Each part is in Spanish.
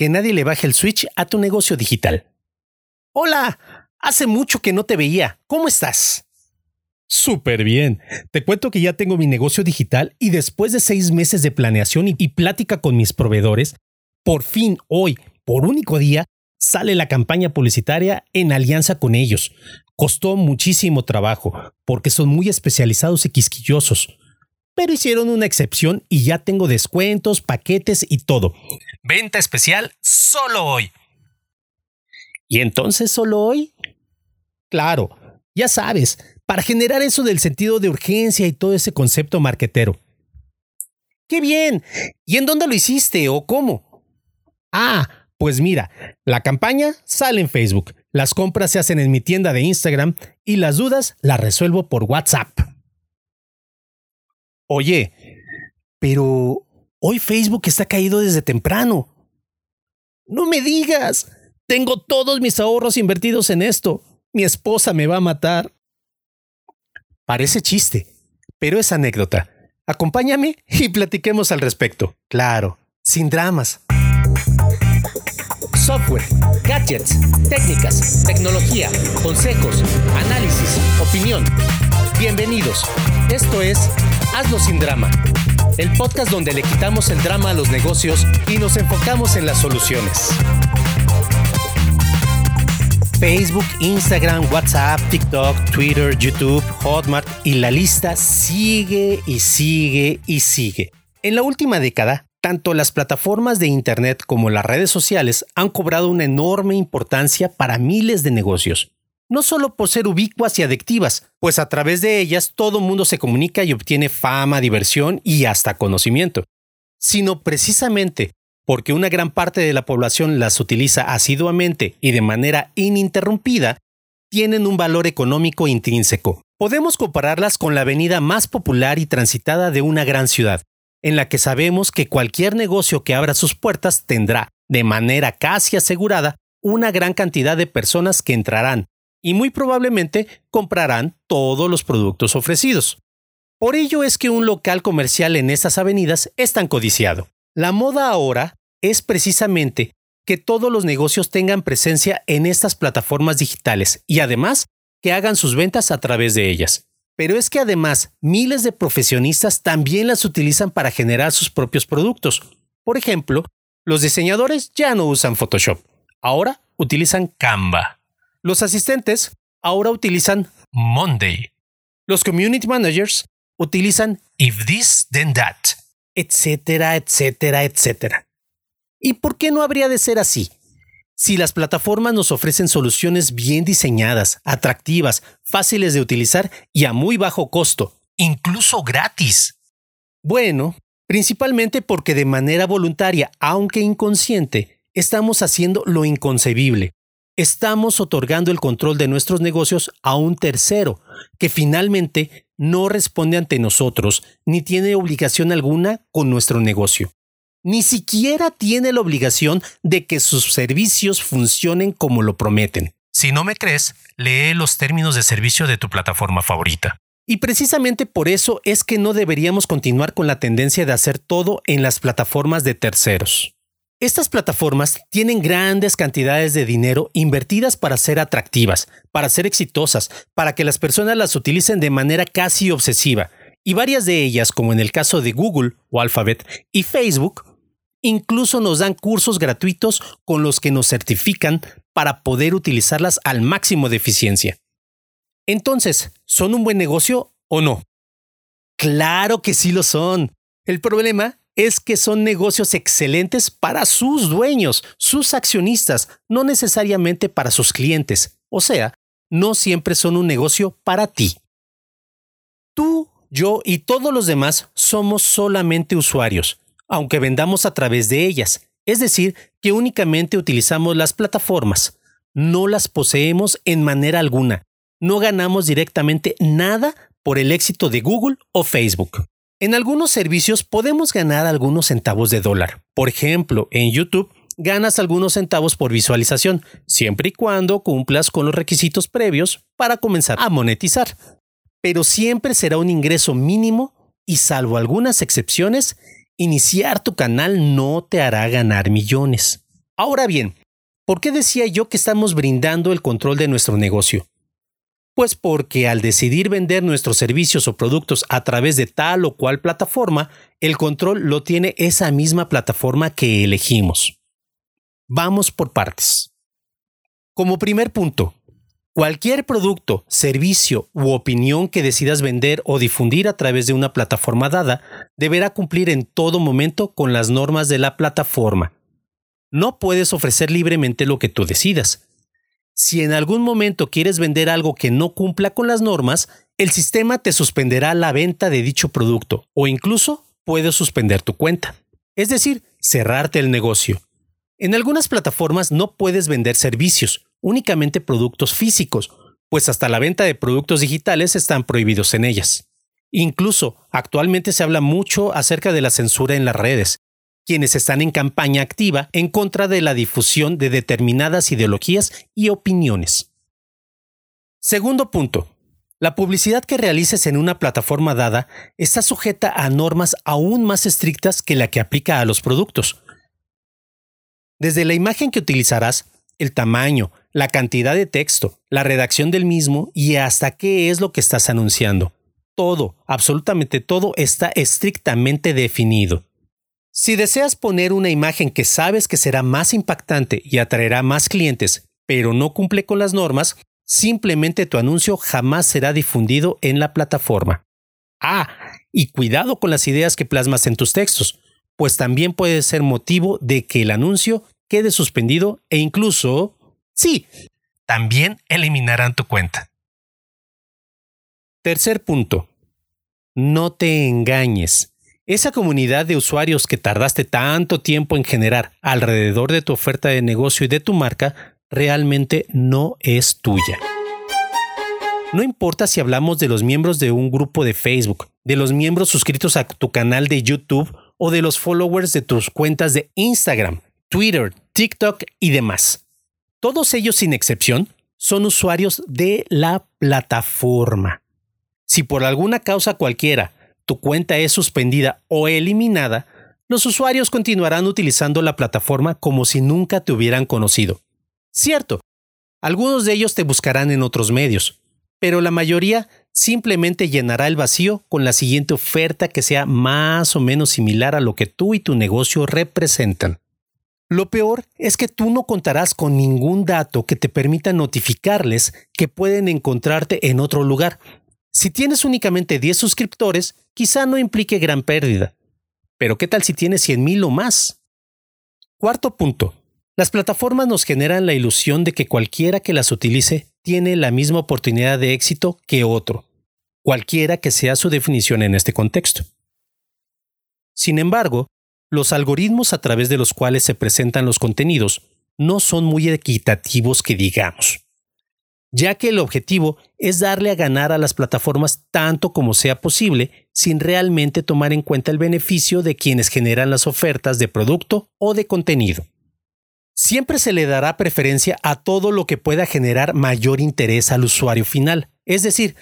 que nadie le baje el switch a tu negocio digital. Hola, hace mucho que no te veía. ¿Cómo estás? Súper bien. Te cuento que ya tengo mi negocio digital y después de seis meses de planeación y, plática con mis proveedores, por fin hoy, por único día, sale la campaña publicitaria en alianza con ellos. Costó muchísimo trabajo porque son muy especializados y quisquillosos pero hicieron una excepción y ya tengo descuentos, paquetes y todo. Venta especial solo hoy. ¿Y entonces solo hoy? Claro, ya sabes, para generar eso del sentido de urgencia y todo ese concepto marquetero. ¡Qué bien! ¿Y en dónde lo hiciste o cómo? Ah, pues mira, la campaña sale en Facebook, las compras se hacen en mi tienda de Instagram y las dudas las resuelvo por WhatsApp. Oye, pero hoy Facebook está caído desde temprano. No me digas. Tengo todos mis ahorros invertidos en esto. Mi esposa me va a matar. Parece chiste, pero es anécdota. Acompáñame y platiquemos al respecto. Claro, sin dramas. Software, gadgets, técnicas, tecnología, consejos, análisis, opinión. Bienvenidos. Esto es Hazlo sin drama. El podcast donde le quitamos el drama a los negocios y nos enfocamos en las soluciones. Facebook, Instagram, WhatsApp, TikTok, Twitter, YouTube, Hotmart y la lista sigue y sigue y sigue. En la última década, tanto las plataformas de Internet como las redes sociales han cobrado una enorme importancia para miles de negocios no solo por ser ubicuas y adictivas, pues a través de ellas todo mundo se comunica y obtiene fama, diversión y hasta conocimiento, sino precisamente porque una gran parte de la población las utiliza asiduamente y de manera ininterrumpida, tienen un valor económico intrínseco. Podemos compararlas con la avenida más popular y transitada de una gran ciudad, en la que sabemos que cualquier negocio que abra sus puertas tendrá, de manera casi asegurada, una gran cantidad de personas que entrarán, y muy probablemente comprarán todos los productos ofrecidos. Por ello es que un local comercial en estas avenidas es tan codiciado. La moda ahora es precisamente que todos los negocios tengan presencia en estas plataformas digitales y además que hagan sus ventas a través de ellas. Pero es que además miles de profesionistas también las utilizan para generar sus propios productos. Por ejemplo, los diseñadores ya no usan Photoshop, ahora utilizan Canva. Los asistentes ahora utilizan Monday. Los community managers utilizan If this, then that, etcétera, etcétera, etcétera. ¿Y por qué no habría de ser así? Si las plataformas nos ofrecen soluciones bien diseñadas, atractivas, fáciles de utilizar y a muy bajo costo, incluso gratis. Bueno, principalmente porque de manera voluntaria, aunque inconsciente, estamos haciendo lo inconcebible, estamos otorgando el control de nuestros negocios a un tercero, que finalmente no responde ante nosotros ni tiene obligación alguna con nuestro negocio. Ni siquiera tiene la obligación de que sus servicios funcionen como lo prometen. Si no me crees, lee los términos de servicio de tu plataforma favorita. Y precisamente por eso es que no deberíamos continuar con la tendencia de hacer todo en las plataformas de terceros. Estas plataformas tienen grandes cantidades de dinero invertidas para ser atractivas, para ser exitosas, para que las personas las utilicen de manera casi obsesiva, y varias de ellas, como en el caso de Google o Alphabet y Facebook, incluso nos dan cursos gratuitos con los que nos certifican para poder utilizarlas al máximo de eficiencia. Entonces, ¿son un buen negocio o no? Claro que sí lo son. El problema es que son negocios excelentes para sus dueños, sus accionistas, no necesariamente para sus clientes. O sea, no siempre son un negocio para ti. Tú, yo y todos los demás somos solamente usuarios, aunque vendamos a través de ellas. Es decir, que únicamente utilizamos las plataformas. No las poseemos en manera alguna. No ganamos directamente nada por el éxito de Google o Facebook. En algunos servicios podemos ganar algunos centavos de dólar. Por ejemplo, en YouTube ganas algunos centavos por visualización, siempre y cuando cumplas con los requisitos previos para comenzar a monetizar. Pero siempre será un ingreso mínimo y salvo algunas excepciones, iniciar tu canal no te hará ganar millones. Ahora bien, ¿por qué decía yo que estamos brindando el control de nuestro negocio? Pues porque al decidir vender nuestros servicios o productos a través de tal o cual plataforma, el control lo tiene esa misma plataforma que elegimos. Vamos por partes. Como primer punto, cualquier producto, servicio u opinión que decidas vender o difundir a través de una plataforma dada deberá cumplir en todo momento con las normas de la plataforma. No puedes ofrecer libremente lo que tú decidas si en algún momento quieres vender algo que no cumpla con las normas, el sistema te suspenderá la venta de dicho producto o incluso puede suspender tu cuenta. Es decir, cerrarte el negocio. En algunas plataformas no puedes vender servicios, únicamente productos físicos, pues hasta la venta de productos digitales están prohibidos en ellas. Incluso, actualmente se habla mucho acerca de la censura en las redes, quienes están en campaña activa en contra de la difusión de determinadas ideologías y opiniones. Segundo punto. La publicidad que realices en una plataforma dada está sujeta a normas aún más estrictas que la que aplica a los productos. Desde la imagen que utilizarás, el tamaño, la cantidad de texto, la redacción del mismo y hasta qué es lo que estás anunciando. Todo, absolutamente todo está estrictamente definido. Si deseas poner una imagen que sabes que será más impactante y atraerá más clientes, pero no cumple con las normas, simplemente tu anuncio jamás será difundido en la plataforma. Ah, y cuidado con las ideas que plasmas en tus textos, pues también puede ser motivo de que el anuncio quede suspendido e incluso, sí, también eliminarán tu cuenta. Tercer punto. No te engañes. Esa comunidad de usuarios que tardaste tanto tiempo en generar alrededor de tu oferta de negocio y de tu marca realmente no es tuya. No importa si hablamos de los miembros de un grupo de Facebook, de los miembros suscritos a tu canal de YouTube o de los followers de tus cuentas de Instagram, Twitter, TikTok y demás. Todos ellos sin excepción son usuarios de la plataforma. Si por alguna causa cualquiera tu cuenta es suspendida o eliminada, los usuarios continuarán utilizando la plataforma como si nunca te hubieran conocido. Cierto, algunos de ellos te buscarán en otros medios, pero la mayoría simplemente llenará el vacío con la siguiente oferta que sea más o menos similar a lo que tú y tu negocio representan. Lo peor es que tú no contarás con ningún dato que te permita notificarles que pueden encontrarte en otro lugar. Si tienes únicamente 10 suscriptores, quizá no implique gran pérdida. Pero ¿qué tal si tienes 100.000 o más? Cuarto punto. Las plataformas nos generan la ilusión de que cualquiera que las utilice tiene la misma oportunidad de éxito que otro, cualquiera que sea su definición en este contexto. Sin embargo, los algoritmos a través de los cuales se presentan los contenidos no son muy equitativos que digamos ya que el objetivo es darle a ganar a las plataformas tanto como sea posible sin realmente tomar en cuenta el beneficio de quienes generan las ofertas de producto o de contenido. Siempre se le dará preferencia a todo lo que pueda generar mayor interés al usuario final. Es decir,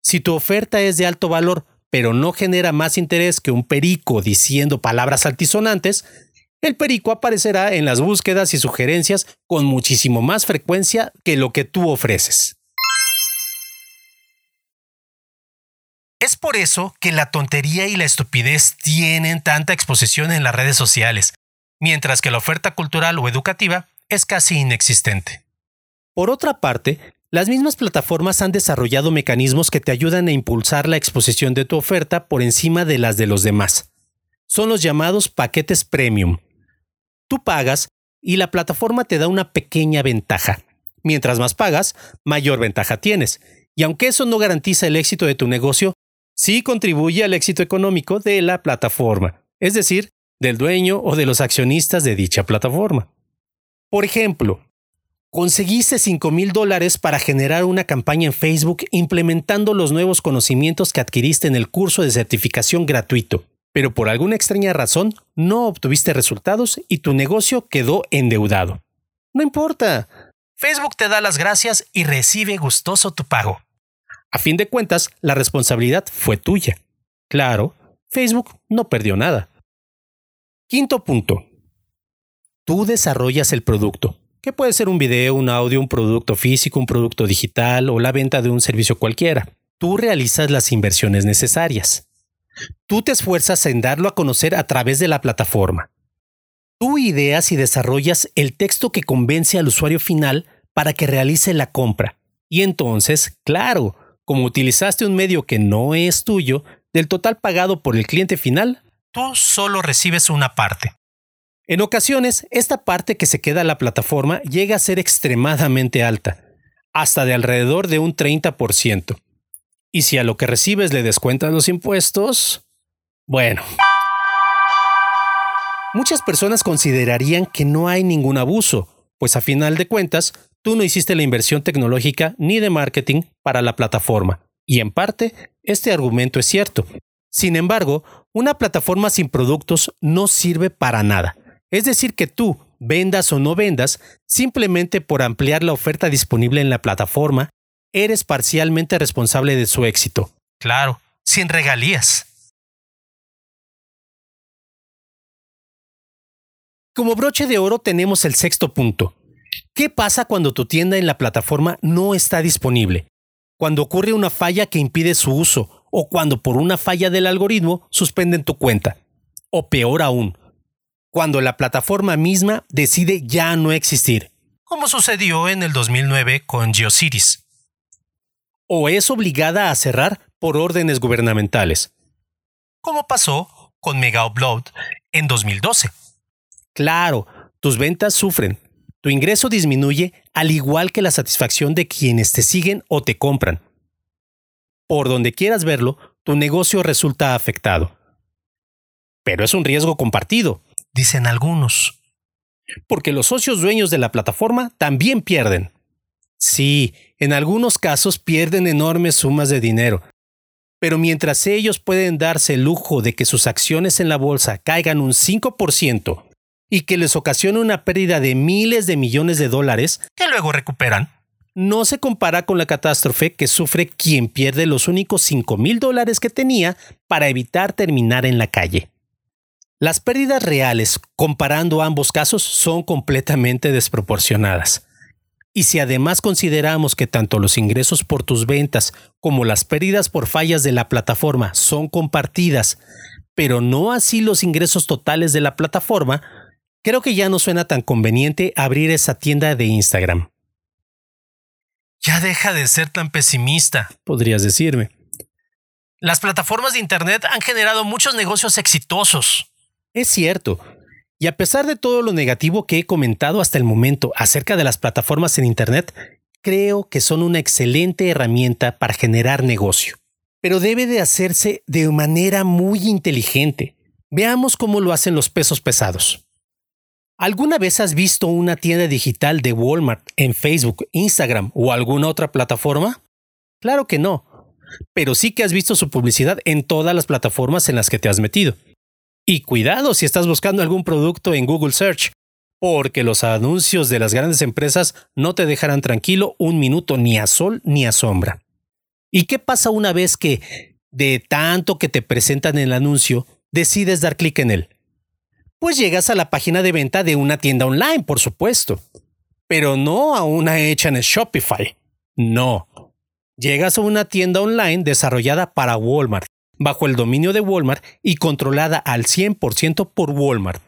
si tu oferta es de alto valor pero no genera más interés que un perico diciendo palabras altisonantes, el perico aparecerá en las búsquedas y sugerencias con muchísimo más frecuencia que lo que tú ofreces. Es por eso que la tontería y la estupidez tienen tanta exposición en las redes sociales, mientras que la oferta cultural o educativa es casi inexistente. Por otra parte, las mismas plataformas han desarrollado mecanismos que te ayudan a impulsar la exposición de tu oferta por encima de las de los demás. Son los llamados paquetes premium, Tú pagas y la plataforma te da una pequeña ventaja. Mientras más pagas, mayor ventaja tienes. Y aunque eso no garantiza el éxito de tu negocio, sí contribuye al éxito económico de la plataforma, es decir, del dueño o de los accionistas de dicha plataforma. Por ejemplo, conseguiste 5 mil dólares para generar una campaña en Facebook implementando los nuevos conocimientos que adquiriste en el curso de certificación gratuito pero por alguna extraña razón no obtuviste resultados y tu negocio quedó endeudado. No importa. Facebook te da las gracias y recibe gustoso tu pago. A fin de cuentas, la responsabilidad fue tuya. Claro, Facebook no perdió nada. Quinto punto. tú desarrollas el producto, que puede ser un video, un audio, un producto físico, un producto digital o la venta de un servicio cualquiera. Tú realizas las inversiones necesarias. Tú te esfuerzas en darlo a conocer a través de la plataforma. Tú ideas y desarrollas el texto que convence al usuario final para que realice la compra. Y entonces, claro, como utilizaste un medio que no es tuyo, del total pagado por el cliente final, tú solo recibes una parte. En ocasiones, esta parte que se queda a la plataforma llega a ser extremadamente alta, hasta de alrededor de un 30%. Y si a lo que recibes le descuentas los impuestos, bueno. Muchas personas considerarían que no hay ningún abuso, pues a final de cuentas, tú no hiciste la inversión tecnológica ni de marketing para la plataforma. Y en parte, este argumento es cierto. Sin embargo, una plataforma sin productos no sirve para nada es decir, que tú, vendas o no vendas, simplemente por ampliar la oferta disponible en la plataforma, eres parcialmente responsable de su éxito. Claro, sin regalías. Como broche de oro tenemos el sexto punto. ¿Qué pasa cuando tu tienda en la plataforma no está disponible? Cuando ocurre una falla que impide su uso o cuando por una falla del algoritmo suspenden tu cuenta. O peor aún, cuando la plataforma misma decide ya no existir, como sucedió en el 2009 con GeoCities. O es obligada a cerrar por órdenes gubernamentales, como pasó con Mega Upload en 2012. Claro, tus ventas sufren, tu ingreso disminuye al igual que la satisfacción de quienes te siguen o te compran. Por donde quieras verlo, tu negocio resulta afectado. Pero es un riesgo compartido dicen algunos. Porque los socios dueños de la plataforma también pierden. Sí, en algunos casos pierden enormes sumas de dinero. Pero mientras ellos pueden darse el lujo de que sus acciones en la bolsa caigan un 5% y que les ocasione una pérdida de miles de millones de dólares, que luego recuperan, no se compara con la catástrofe que sufre quien pierde los únicos 5 mil dólares que tenía para evitar terminar en la calle. Las pérdidas reales, comparando ambos casos, son completamente desproporcionadas. Y si además consideramos que tanto los ingresos por tus ventas como las pérdidas por fallas de la plataforma son compartidas, pero no así los ingresos totales de la plataforma, creo que ya no suena tan conveniente abrir esa tienda de Instagram. Ya deja de ser tan pesimista, podrías decirme. Las plataformas de Internet han generado muchos negocios exitosos. Es cierto. Y a pesar de todo lo negativo que he comentado hasta el momento acerca de las plataformas en Internet, creo que son una excelente herramienta para generar negocio. Pero debe de hacerse de manera muy inteligente. Veamos cómo lo hacen los pesos pesados. ¿Alguna vez has visto una tienda digital de Walmart en Facebook, Instagram o alguna otra plataforma? Claro que no. Pero sí que has visto su publicidad en todas las plataformas en las que te has metido. Y cuidado si estás buscando algún producto en Google Search, porque los anuncios de las grandes empresas no te dejarán tranquilo un minuto ni a sol ni a sombra. ¿Y qué pasa una vez que, de tanto que te presentan el anuncio, decides dar clic en él? Pues llegas a la página de venta de una tienda online, por supuesto, pero no a una hecha en Shopify. No. Llegas a una tienda online desarrollada para Walmart, bajo el dominio de Walmart y controlada al 100% por Walmart.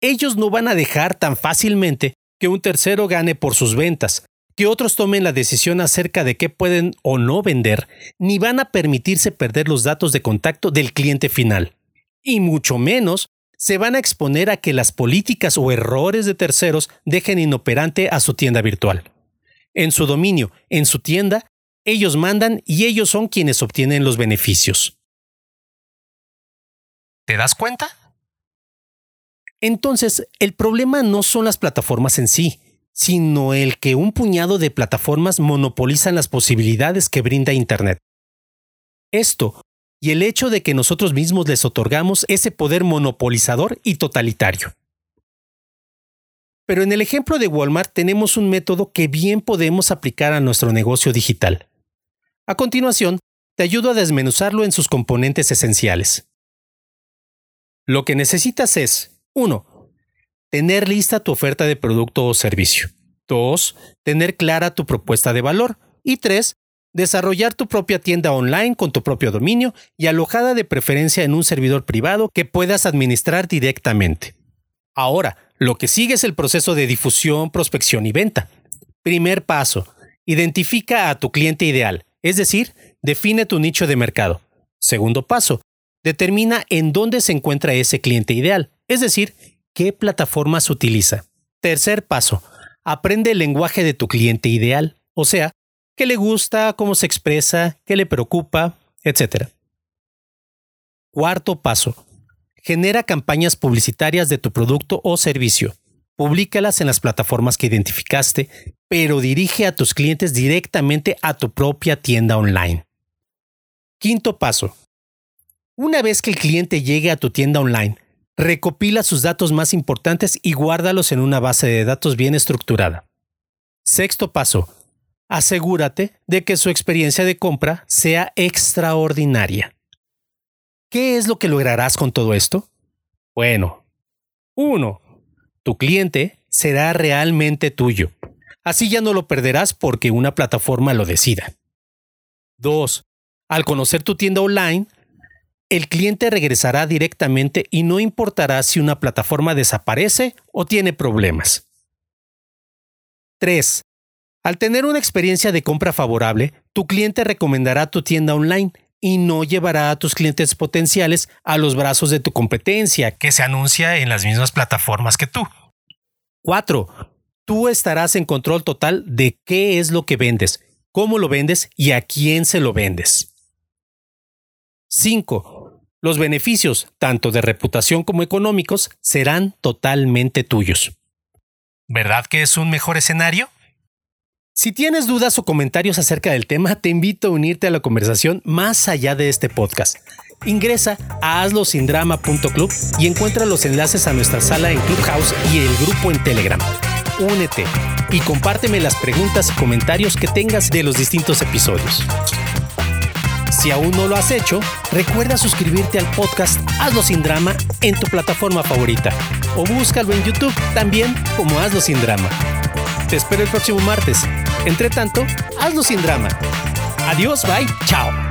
Ellos no van a dejar tan fácilmente que un tercero gane por sus ventas, que otros tomen la decisión acerca de qué pueden o no vender, ni van a permitirse perder los datos de contacto del cliente final. Y mucho menos se van a exponer a que las políticas o errores de terceros dejen inoperante a su tienda virtual. En su dominio, en su tienda, ellos mandan y ellos son quienes obtienen los beneficios. ¿Te das cuenta? Entonces, el problema no son las plataformas en sí, sino el que un puñado de plataformas monopolizan las posibilidades que brinda Internet. Esto, y el hecho de que nosotros mismos les otorgamos ese poder monopolizador y totalitario. Pero en el ejemplo de Walmart tenemos un método que bien podemos aplicar a nuestro negocio digital. A continuación, te ayudo a desmenuzarlo en sus componentes esenciales. Lo que necesitas es 1. tener lista tu oferta de producto o servicio. 2. Tener clara tu propuesta de valor. Y 3. Desarrollar tu propia tienda online con tu propio dominio y alojada de preferencia en un servidor privado que puedas administrar directamente. Ahora, lo que sigue es el proceso de difusión, prospección y venta. Primer paso. Identifica a tu cliente ideal, es decir, define tu nicho de mercado. Segundo paso. Determina en dónde se encuentra ese cliente ideal, es decir, qué plataformas utiliza. Tercer paso. Aprende el lenguaje de tu cliente ideal, o sea, qué le gusta, cómo se expresa, qué le preocupa, etc. Cuarto paso. Genera campañas publicitarias de tu producto o servicio. Publícalas en las plataformas que identificaste, pero dirige a tus clientes directamente a tu propia tienda online. Quinto paso. Una vez que el cliente llegue a tu tienda online, recopila sus datos más importantes y guárdalos en una base de datos bien estructurada. Sexto paso. Asegúrate de que su experiencia de compra sea extraordinaria. ¿Qué es lo que lograrás con todo esto? Bueno, 1. Tu cliente será realmente tuyo. Así ya no lo perderás porque una plataforma lo decida. 2. Al conocer tu tienda online, el cliente regresará directamente y no importará si una plataforma desaparece o tiene problemas. 3. Al tener una experiencia de compra favorable, tu cliente recomendará tu tienda online y no llevará a tus clientes potenciales a los brazos de tu competencia, que se anuncia en las mismas plataformas que tú. 4. Tú estarás en control total de qué es lo que vendes, cómo lo vendes y a quién se lo vendes. 5. Los beneficios, tanto de reputación como económicos, serán totalmente tuyos. ¿Verdad que es un mejor escenario? Si tienes dudas o comentarios acerca del tema, te invito a unirte a la conversación más allá de este podcast. Ingresa a hazlosindrama.club y encuentra los enlaces a nuestra sala en Clubhouse y el grupo en Telegram. Únete y compárteme las preguntas y comentarios que tengas de los distintos episodios. Si aún no lo has hecho, recuerda suscribirte al podcast Hazlo sin drama en tu plataforma favorita o búscalo en YouTube también como Hazlo sin drama. Te espero el próximo martes. Entre tanto, hazlo sin drama. Adiós, bye, chao.